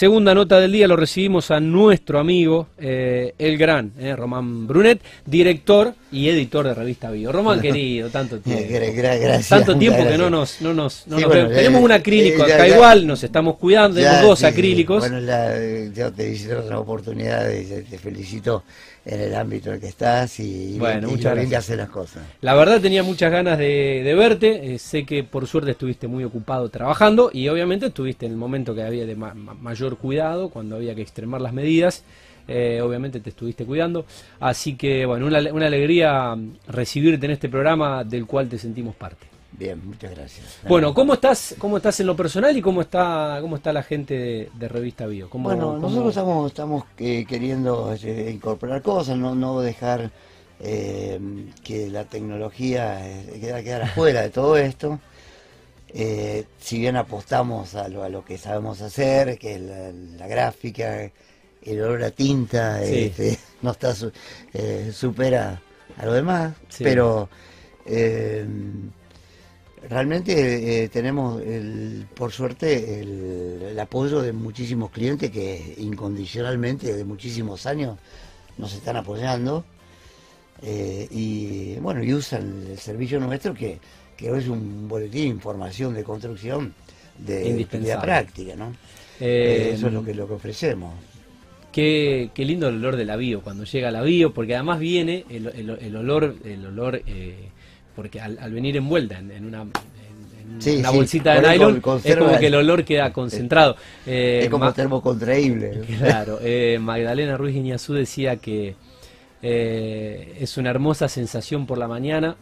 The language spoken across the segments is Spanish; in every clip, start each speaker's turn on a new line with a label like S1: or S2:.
S1: Segunda nota del día lo recibimos a nuestro amigo, eh, el gran eh, Román Brunet, director y editor de Revista Bio. Román, querido, tanto tiempo.
S2: Gracias,
S1: tanto tiempo que no nos... No nos, no nos tenemos un acrílico acá igual, nos estamos cuidando, tenemos dos acrílicos.
S2: Bueno, la, yo te hice otra oportunidad te felicito en el ámbito en el que estás y,
S1: bueno,
S2: y,
S1: muchas
S2: bien hacer las cosas.
S1: La verdad tenía muchas ganas de, verte, eh, sé que por suerte estuviste muy ocupado trabajando y obviamente estuviste en el momento que había de mayor cuidado, cuando había que extremar las medidas. Eh, obviamente te estuviste cuidando. Así que, bueno, una, una alegría recibirte en este programa del cual te sentimos parte.
S2: Bien, muchas gracias.
S1: Bueno, ¿cómo estás, cómo estás en lo personal y cómo está, cómo está la gente de, Revista Bio?
S2: bueno, nosotros estamos, estamos eh, queriendo este, incorporar cosas, no, no dejar eh, que la tecnología eh, quedara, afuera de todo esto. si bien apostamos a lo, a lo, que sabemos hacer, que es la, gráfica, el olor a tinta, este, no está supera a lo demás, pero Realmente eh, tenemos, el, por suerte, el, apoyo de muchísimos clientes que incondicionalmente, de muchísimos años, nos están apoyando. Eh, y bueno, y usan el servicio nuestro que, que es un boletín de información de construcción de, la práctica, ¿no? Eh, eso es lo que, lo que ofrecemos.
S1: Qué, qué, lindo el olor de la bio cuando llega la bio, porque además viene el, el, olor, el olor porque al, venir envuelta en, una, bolsita de nylon, es como que el olor queda concentrado.
S2: es como eh, termocontraíble.
S1: Claro, eh, Magdalena Ruiz Guiñazú decía que eh, es una hermosa sensación por la mañana,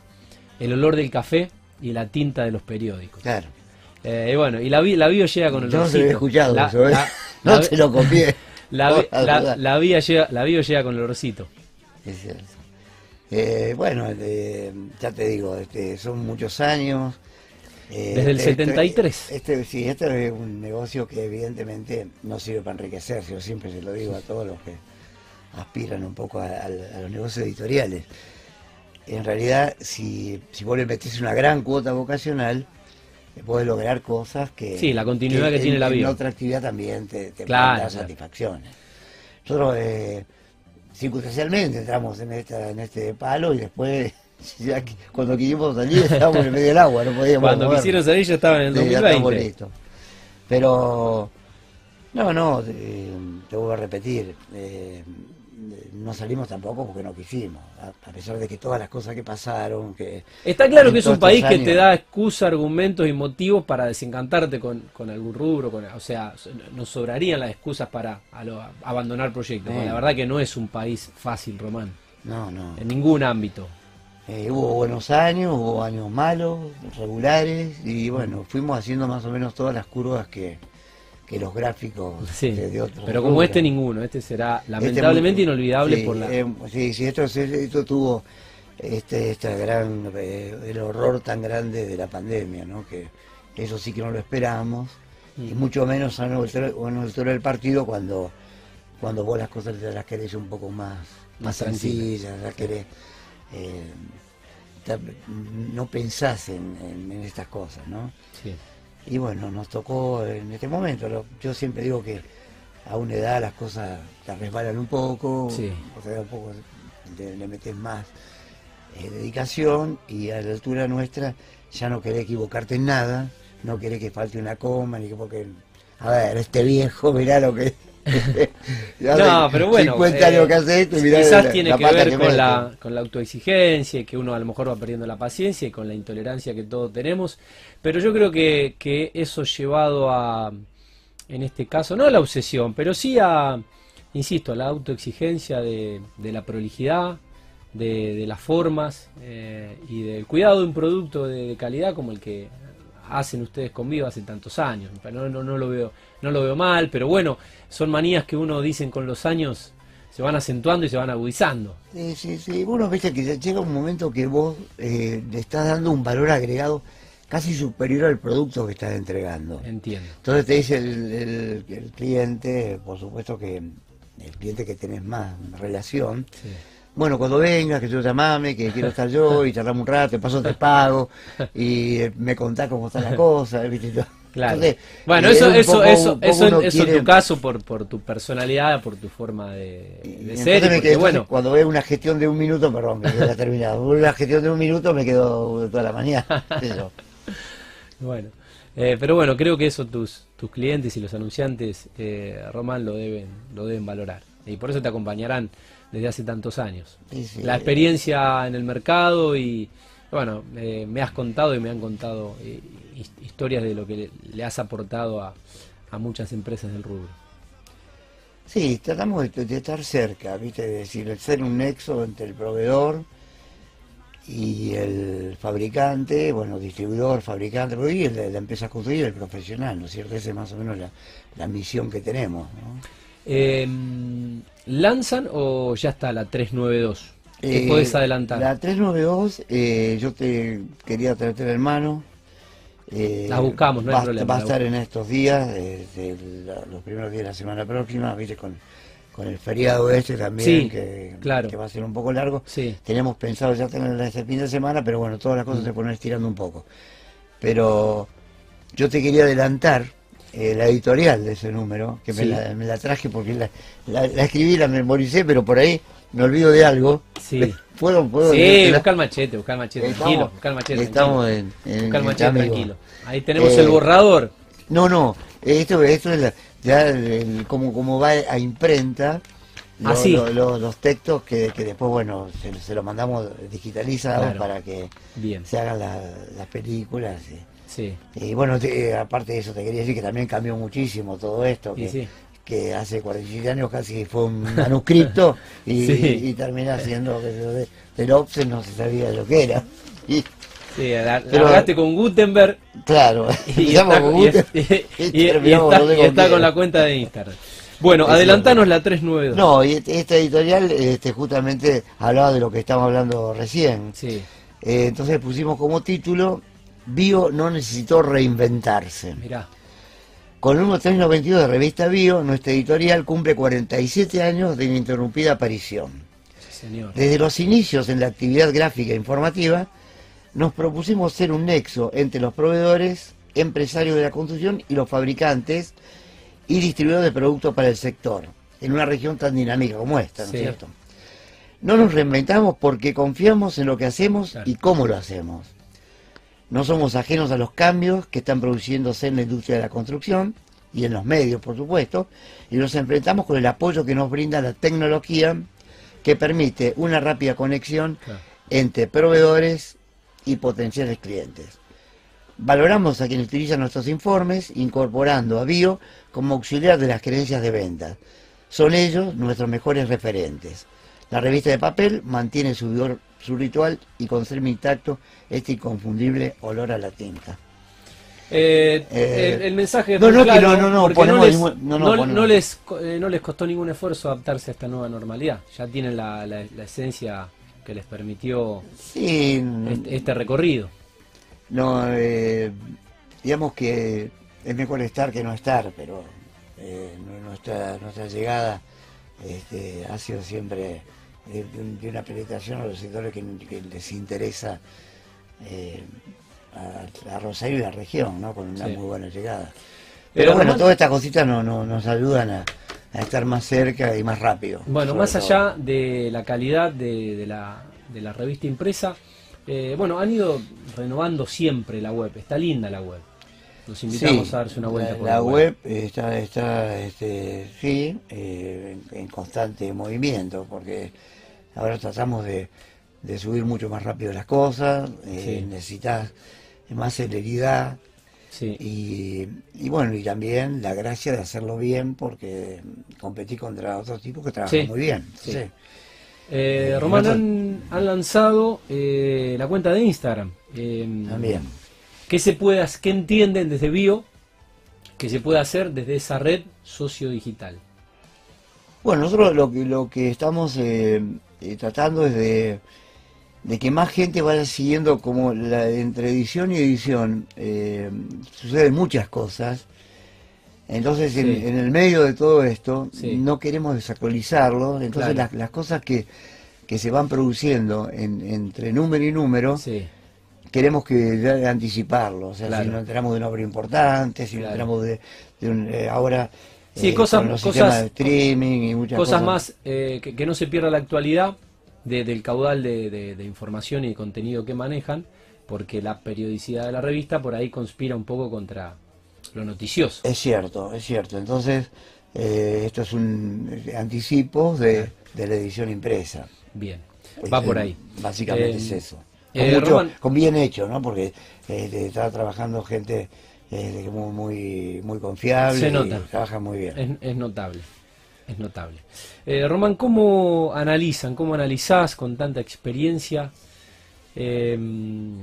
S1: el olor del café y la tinta de los periódicos.
S2: Claro.
S1: y bueno, y la, la bio llega con el
S2: Yo no se lo he escuchado eso, no te lo copié.
S1: La, la, bio llega, la bio llega con el olorcito.
S2: Es cierto. Eh, bueno, eh, ya te digo, este, son muchos años.
S1: Eh, Desde el 73.
S2: Este, sí, este es un negocio que evidentemente no sirve para enriquecerse, yo siempre se lo digo a todos los que aspiran un poco a, los negocios editoriales. En realidad, si, si vos le metés una gran cuota vocacional, puedes lograr cosas que...
S1: Sí, la continuidad que, tiene la vida.
S2: En otra actividad también te, te dar satisfacciones. Nosotros circunstancialmente entramos en esta en este palo y después cuando quisimos salir estábamos en medio del agua, no podíamos
S1: Cuando quisieron salir ya estaban en el 2020.
S2: Pero no, no, eh, te voy a repetir, eh, no salimos tampoco porque no quisimos, a, pesar de que todas las cosas que pasaron, que...
S1: Está claro que es un país que te da excusa, argumentos y motivos para desencantarte con, con algún rubro, con, o sea, nos sobrarían las excusas para abandonar proyectos. La verdad que no es un país fácil, Román.
S2: No, no.
S1: En ningún ámbito.
S2: Eh, hubo buenos años, hubo años malos, regulares, y bueno, fuimos haciendo más o menos todas las curvas que, que los gráficos
S1: de, otros. Pero como este ninguno, este será este lamentablemente inolvidable por la...
S2: Eh, sí, sí, esto, esto tuvo este, esta gran, eh, el horror tan grande de la pandemia, ¿no? Que eso sí que no lo esperábamos, y mm. mucho menos a nosotros del partido cuando, cuando vos las cosas las querés un poco más, más, sencillas, las querés... Eh, no pensás en, en, estas cosas, ¿no? Sí. Y bueno, nos tocó en este momento. Yo siempre digo que a una edad las cosas te resbalan un poco, o sea, un poco le metes más eh, dedicación y a la altura nuestra ya no querés equivocarte en nada, no querés que falte una coma, ni que porque, a ver, este viejo, mirá lo que
S1: no, pero bueno.
S2: Eh,
S1: quizás tiene que ver con, la, con la autoexigencia, que uno a lo mejor va perdiendo la paciencia y con la intolerancia que todos tenemos. Pero yo creo que, que eso llevado a, en este caso, no a la obsesión, pero sí a, insisto, a la autoexigencia de, de la prolijidad, de, de las formas eh, y del cuidado de un producto de, calidad como el que hacen ustedes conmigo hace tantos años. No, no, no, lo veo, no lo veo mal, pero bueno, son manías que uno dicen con los años se van acentuando y se van agudizando.
S2: Sí, sí, sí. Uno viste que llega un momento que vos eh, le estás dando un valor agregado casi superior al producto que estás entregando.
S1: Entiendo.
S2: Entonces te dice el, el, cliente, por supuesto que el cliente que tenés más relación, bueno, cuando vengas, que yo llamame, que quiero estar yo, y charlamos un rato, te paso te pago, y me contás cómo está la cosa, ¿viste?
S1: Claro. bueno, eso, eso, eso, eso, eso en tu caso, por, por tu personalidad, por tu forma de, ser.
S2: bueno. Cuando veo una gestión de un minuto, perdón, me quedo terminado. Una gestión de un minuto me quedo toda la mañana.
S1: bueno, eh, pero bueno, creo que eso tus, tus clientes y los anunciantes, eh, Román, lo deben, lo deben valorar. Y por eso te acompañarán desde hace tantos años. La experiencia en el mercado y, bueno, eh, me has contado y me han contado eh, historias de lo que le, has aportado a, muchas empresas del rubro.
S2: Sí, tratamos de, estar cerca, ¿viste? Es decir, el ser un nexo entre el proveedor y el fabricante, bueno, distribuidor, fabricante, y el de la empresa construida, el profesional, ¿no es cierto? Esa es más o menos la, misión que tenemos, ¿no?
S1: Em, ¿Lanzan o ya está la 392? ¿Qué eh, puedes adelantar?
S2: La 392, eh, yo te quería traerte en mano.
S1: Eh, la buscamos, no
S2: hay
S1: problema.
S2: Va a estar en estos días, los primeros días de la semana próxima, viste, con, con el feriado este también, que,
S1: claro.
S2: que, va a ser un poco largo.
S1: Sí.
S2: Tenemos pensado ya tenerla este fin de semana, pero bueno, todas las cosas mm. se ponen estirando un poco. Pero yo te quería adelantar eh, la editorial de ese número, que me, la, traje porque la, la, escribí, la memoricé, pero por ahí me olvido de algo.
S1: Sí.
S2: ¿Puedo,
S1: puedo sí, busca el machete, busca el machete, tranquilo, busca el machete.
S2: Estamos en,
S1: busca el machete, tranquilo. Ahí tenemos el eh, borrador.
S2: No, no, esto, esto es ya como, como va a imprenta.
S1: Ah,
S2: los textos que, que, después, bueno, se, se los mandamos digitalizados para que se hagan las películas.
S1: Sí.
S2: Y bueno, aparte de eso, te quería decir que también cambió muchísimo todo esto. Que, que hace 47 años casi fue un manuscrito y, termina siendo de, del Opse no se sabía lo que era. Y,
S1: sí, hablaste con Gutenberg.
S2: Claro,
S1: y, está, con, Gutenberg, y, está, con la cuenta de Instagram. Bueno, adelantanos la 392.
S2: No, y esta editorial este, justamente hablaba de lo que estamos hablando recién.
S1: Sí.
S2: Eh, entonces pusimos como título Bio no necesitó reinventarse.
S1: Mirá.
S2: Con el número 392 de revista Bio, nuestra editorial cumple 47 años de ininterrumpida aparición. Desde los inicios en la actividad gráfica e informativa, nos propusimos ser un nexo entre los proveedores, empresarios de la construcción y los fabricantes y distribuidores de productos para el sector, en una región tan dinámica como esta, ¿no es cierto? No nos reinventamos porque confiamos en lo que hacemos y cómo lo hacemos. No somos ajenos a los cambios que están produciéndose en la industria de la construcción y en los medios, por supuesto, y nos enfrentamos con el apoyo que nos brinda la tecnología que permite una rápida conexión entre proveedores y potenciales clientes. Valoramos a quienes utilizan nuestros informes, incorporando a Bio como auxiliar de las creencias de venta. Son ellos nuestros mejores referentes. La revista de papel mantiene su vigor su ritual y conserva intacto este inconfundible olor a la tinta.
S1: Eh, eh, el, mensaje es
S2: no, no, claro, no, no,
S1: no, les, eh, no les costó ningún esfuerzo adaptarse a esta nueva normalidad. Ya tienen la, la, esencia que les permitió
S2: este,
S1: este, recorrido.
S2: No, digamos que es mejor estar que no estar, pero nuestra, nuestra llegada este, ha sido siempre de, una penetración a los sectores que, les interesa eh, a, Rosario y la región, ¿no? con una muy buena llegada. Pero, bueno, todas estas cositas no, nos ayudan a, estar más cerca y más rápido.
S1: Bueno, más allá de la calidad de, la, de la revista impresa, eh, bueno, han ido renovando siempre la web, está linda la web. Los invitamos a darse una vuelta
S2: la, la web. está, está este, sí, eh, en, constante movimiento, porque Ahora tratamos de, subir mucho más rápido las cosas, eh, necesitas más celeridad. Y, bueno, y también la gracia de hacerlo bien porque competí contra otros tipos que trabajan muy bien.
S1: Eh, Román, han, lanzado eh, la cuenta de Instagram.
S2: Em, también.
S1: ¿Qué se puede, qué entienden desde Bio que se puede hacer desde esa red sociodigital?
S2: Bueno, nosotros lo que, lo que estamos eh, tratando es de, que más gente vaya siguiendo como la, entre edición y edición eh, suceden muchas cosas. Entonces, en, el medio de todo esto, no queremos desactualizarlo. Entonces, las, cosas que, que, se van produciendo entre número y número, queremos que anticiparlo, o sea, si nos enteramos de una obra importante, si nos enteramos de, un, eh, ahora
S1: sí, cosas, cosas
S2: de streaming y muchas
S1: cosas, más que, no se pierda la actualidad del caudal de, información y de contenido que manejan, porque la periodicidad de la revista por ahí conspira un poco contra lo noticioso.
S2: Es cierto, es cierto. Entonces, esto es un anticipo de, la edición impresa.
S1: Bien, va por ahí.
S2: Básicamente es eso. Eh, con, bien hecho, ¿no? Porque eh, está trabajando gente eh, muy, muy, confiable.
S1: Se nota.
S2: trabaja muy bien.
S1: Es, notable. Es notable. Eh, Román, ¿cómo analizan, cómo analizás con tanta experiencia em,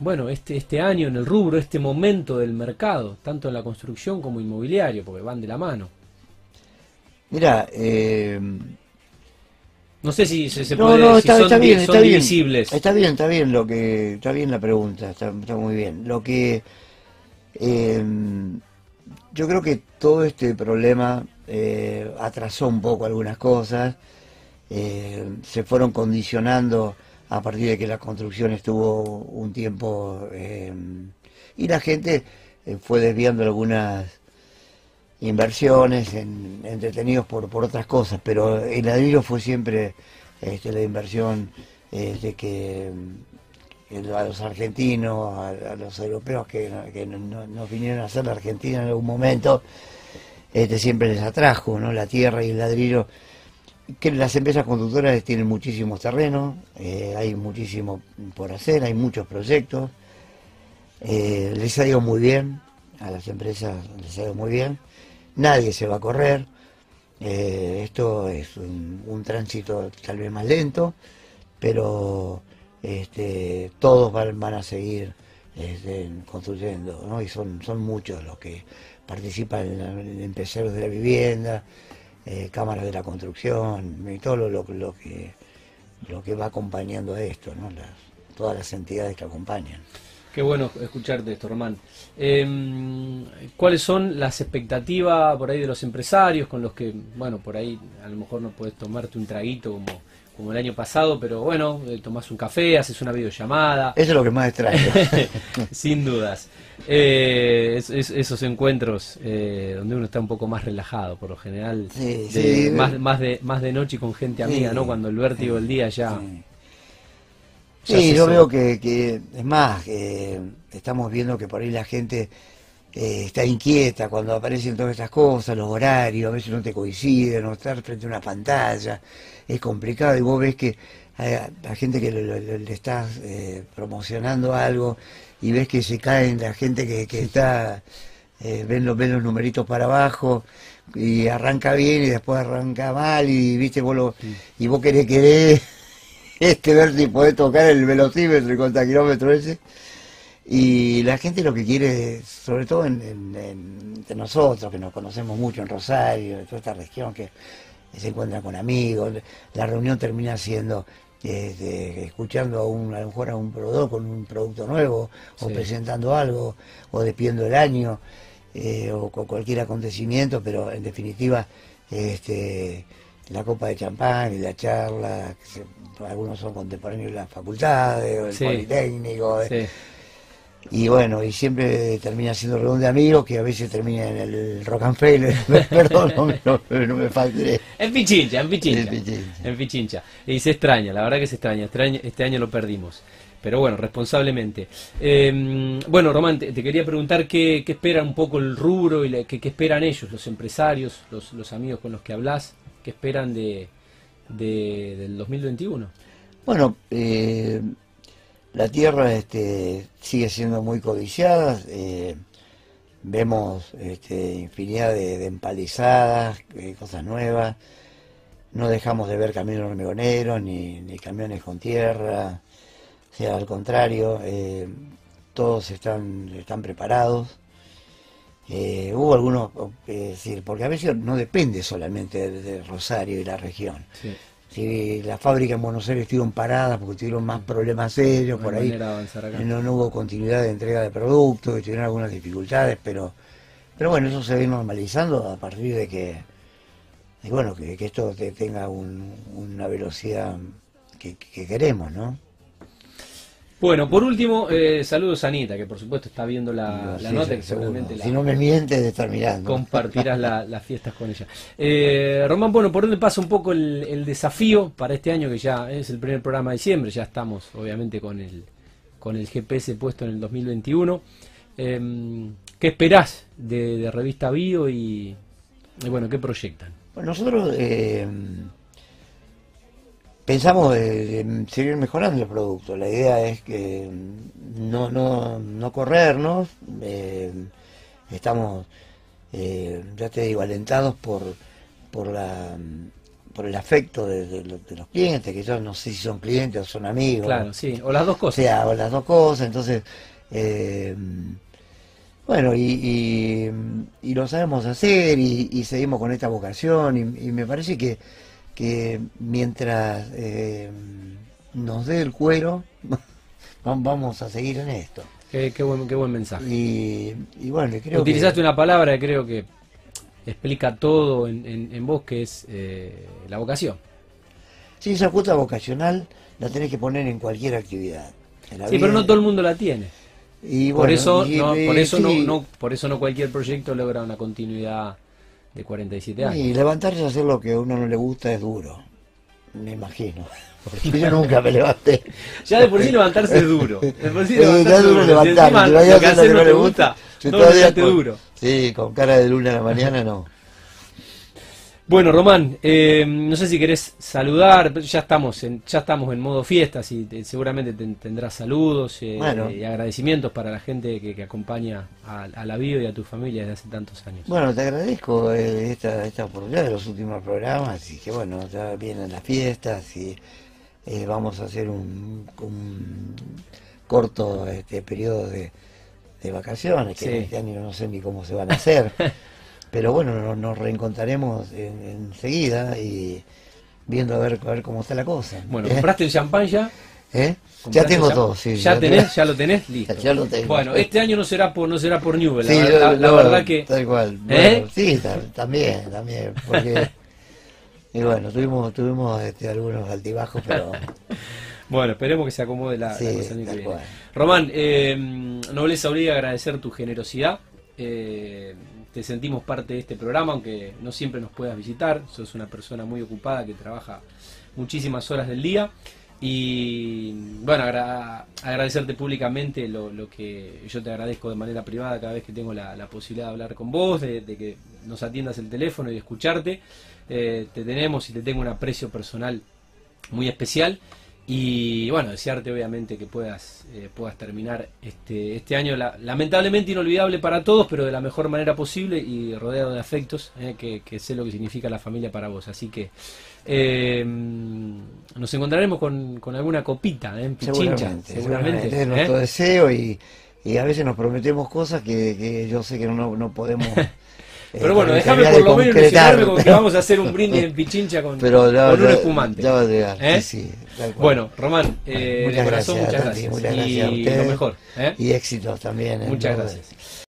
S1: bueno, este, este año en el rubro, este momento del mercado, tanto en la construcción como inmobiliario, porque van de la mano?
S2: Mira, eh,
S1: no sé si se, puede, no, está,
S2: si son,
S1: bien,
S2: está
S1: bien,
S2: Está bien, está bien lo que, está bien la pregunta, está, muy bien. Lo que eh, yo creo que todo este problema eh, atrasó un poco algunas cosas, eh, se fueron condicionando a partir de que la construcción estuvo un tiempo y la gente fue desviando algunas inversiones, en, entretenidos por, por otras cosas, pero el ladrillo fue siempre este, la inversión este, que a los argentinos, a, los europeos que, nos vinieron a hacer la Argentina en algún momento, este, siempre les atrajo, ¿no? La tierra y el ladrillo. Que las empresas conductoras tienen muchísimos terrenos, eh, hay muchísimo por hacer, hay muchos proyectos. Eh, les ha ido muy bien, a las empresas les ha ido muy bien nadie se va a correr. Eh, esto es un, tránsito tal vez más lento, pero este, todos van, a seguir este, construyendo, y son, muchos los que participan en, empresarios de la vivienda, eh, cámaras de la construcción, y todo lo, que, lo que va acompañando a esto, todas las entidades que acompañan.
S1: Qué bueno escucharte esto, Román. Em, ¿Cuáles son las expectativas por ahí de los empresarios con los que, bueno, por ahí a lo mejor no puedes tomarte un traguito como, como el año pasado, pero bueno, eh, tomás un café, haces una videollamada.
S2: Eso es lo que más extraño.
S1: Sin dudas. Eh, esos encuentros eh, donde uno está un poco más relajado, por lo general, más, más, de, más de noche con gente amiga, ¿no? Cuando el vértigo del día ya...
S2: Sí, yo veo que, es más, estamos viendo que por ahí la gente eh, está inquieta cuando aparecen todas estas cosas, los horarios, a veces no te coinciden, no estar frente a una pantalla, es complicado y vos ves que hay, gente que le, estás eh, promocionando algo y ves que se caen la gente que, está, eh, ven, los, ven los numeritos para abajo y arranca bien y después arranca mal y viste vos y vos querés querer este, ver si podés tocar el velocímetro y cuántos kilómetros ese. Y la gente lo que quiere, sobre todo entre nosotros, que nos conocemos mucho en Rosario, en toda esta región, que se encuentra con amigos, la reunión termina siendo este, escuchando a, un, a lo mejor a un productor con un producto nuevo, o presentando algo, o despidiendo el año, eh, o con cualquier acontecimiento, pero en definitiva, este, la copa de champán y la charla, algunos son contemporáneos de las facultades, o el politécnico. Y bueno, y siempre termina siendo reunión de amigos que a veces termina en el rock and fail. Perdón, no, no, me falte.
S1: En Pichincha, en Pichincha. En Pichincha. Y se extraña, la verdad que se extraña. Este, año lo perdimos. Pero bueno, responsablemente. Em, bueno, Román, te, quería preguntar qué, qué espera un poco el rubro y qué, qué, esperan ellos, los empresarios, los, los amigos con los que hablas, qué esperan de, del 2021?
S2: Bueno, eh, la tierra este, sigue siendo muy codiciada. Eh, vemos este, infinidad de, empalizadas, eh, cosas nuevas. No dejamos de ver camiones hormigoneros ni, camiones con tierra. O sea, al contrario, todos están, están preparados. hubo algunos, decir, porque a veces no depende solamente de, Rosario y la región. Si la fábrica en Buenos Aires estuvieron paradas porque tuvieron más problemas serios por ahí, no, no, hubo continuidad de entrega de productos, tuvieron algunas dificultades, pero pero bueno, eso se ve normalizando a partir de que, bueno, que, esto tenga una velocidad que, queremos, ¿no?
S1: Bueno, por último, eh, saludos a Anita, que por supuesto está viendo la, nota, que seguramente
S2: Si no me miente, de estar mirando.
S1: Compartirás las fiestas con ella. Eh, Román, bueno, ¿por dónde pasa un poco el, desafío para este año, que ya es el primer programa de diciembre? Ya estamos, obviamente, con el, con el GPS puesto en el 2021. Em, ¿Qué esperás de, Revista Bio y, bueno, qué proyectan?
S2: Bueno, nosotros... Pensamos de, seguir mejorando el producto. La idea es que no, no, no corrernos. Eh, estamos, eh, ya te digo, alentados por, por, la, por el afecto de, los clientes, que yo no sé si son clientes o son amigos.
S1: Claro, sí, o las dos cosas.
S2: O sea, o las dos cosas. Entonces, eh, bueno, y, y, lo sabemos hacer y, seguimos con esta vocación y me parece que que mientras eh, nos dé el cuero, vamos a seguir en esto.
S1: Qué, buen, qué buen mensaje.
S2: Y, bueno, creo
S1: Utilizaste una palabra que creo que explica todo en, en, vos, que es eh, la vocación.
S2: Sí, esa cuota vocacional la tenés que poner en cualquier actividad.
S1: sí, pero no todo el mundo la tiene. Y por eso, no, por eso no, por eso no cualquier proyecto logra una continuidad de 47 años.
S2: Y levantarse a hacer lo que a uno no le gusta es duro, me imagino. Porque yo nunca me levanté.
S1: Ya de por sí levantarse es duro. De por sí
S2: levantarse es duro levantarse.
S1: lo que hacer no te gusta, no todavía duro.
S2: Sí, con cara de luna a la mañana no.
S1: Bueno, Román, eh, no sé si querés saludar, ya estamos en, ya estamos en modo fiestas y seguramente tendrás saludos eh, y agradecimientos para la gente que, acompaña a, la vida y a tu familia desde hace tantos años.
S2: Bueno, te agradezco eh, esta, esta oportunidad de los últimos programas y que bueno, ya vienen las fiestas y vamos a hacer un, corto este periodo de, vacaciones, que este año no sé ni cómo se van a hacer. Pero bueno, nos, reencontraremos enseguida y viendo a ver, a ver cómo está la cosa.
S1: Bueno, ¿Eh? ¿compraste el champán ya?
S2: ¿Eh? Ya tengo todo, sí.
S1: ¿Ya, tenés? ¿Ya lo tenés? Listo.
S2: Ya, lo tengo.
S1: Bueno, este año no será por no será por Newell, la, verdad que...
S2: Tal cual. ¿Eh? sí, también, también, porque... y bueno, tuvimos, tuvimos este, algunos altibajos, pero...
S1: Bueno, esperemos que se acomode la, cosa que viene. Román, eh, no les obliga agradecer tu generosidad. Eh, te sentimos parte de este programa, aunque no siempre nos puedas visitar. Sos una persona muy ocupada que trabaja muchísimas horas del día. Y bueno, agradecerte públicamente lo, que yo te agradezco de manera privada cada vez que tengo la, posibilidad de hablar con vos, de, que nos atiendas el teléfono y escucharte. Eh, te tenemos y te tengo un aprecio personal muy especial. Y bueno, desearte obviamente que puedas, eh, puedas terminar este, este año lamentablemente inolvidable para todos, pero de la mejor manera posible y rodeado de afectos, eh, que, sé lo que significa la familia para vos. Así que eh, nos encontraremos con, con alguna copita en Pichincha, seguramente.
S2: Es nuestro deseo y, y, a veces nos prometemos cosas que, que yo sé que no, no podemos...
S1: Pero bueno, déjame por lo menos ilusionarme con que vamos a hacer un brindis en Pichincha con, con un espumante.
S2: Ya va a llegar, ¿Eh? sí,
S1: Bueno, Román, eh, de corazón, muchas gracias.
S2: Muchas gracias
S1: y lo mejor. ¿eh?
S2: Y éxitos también.
S1: Muchas gracias.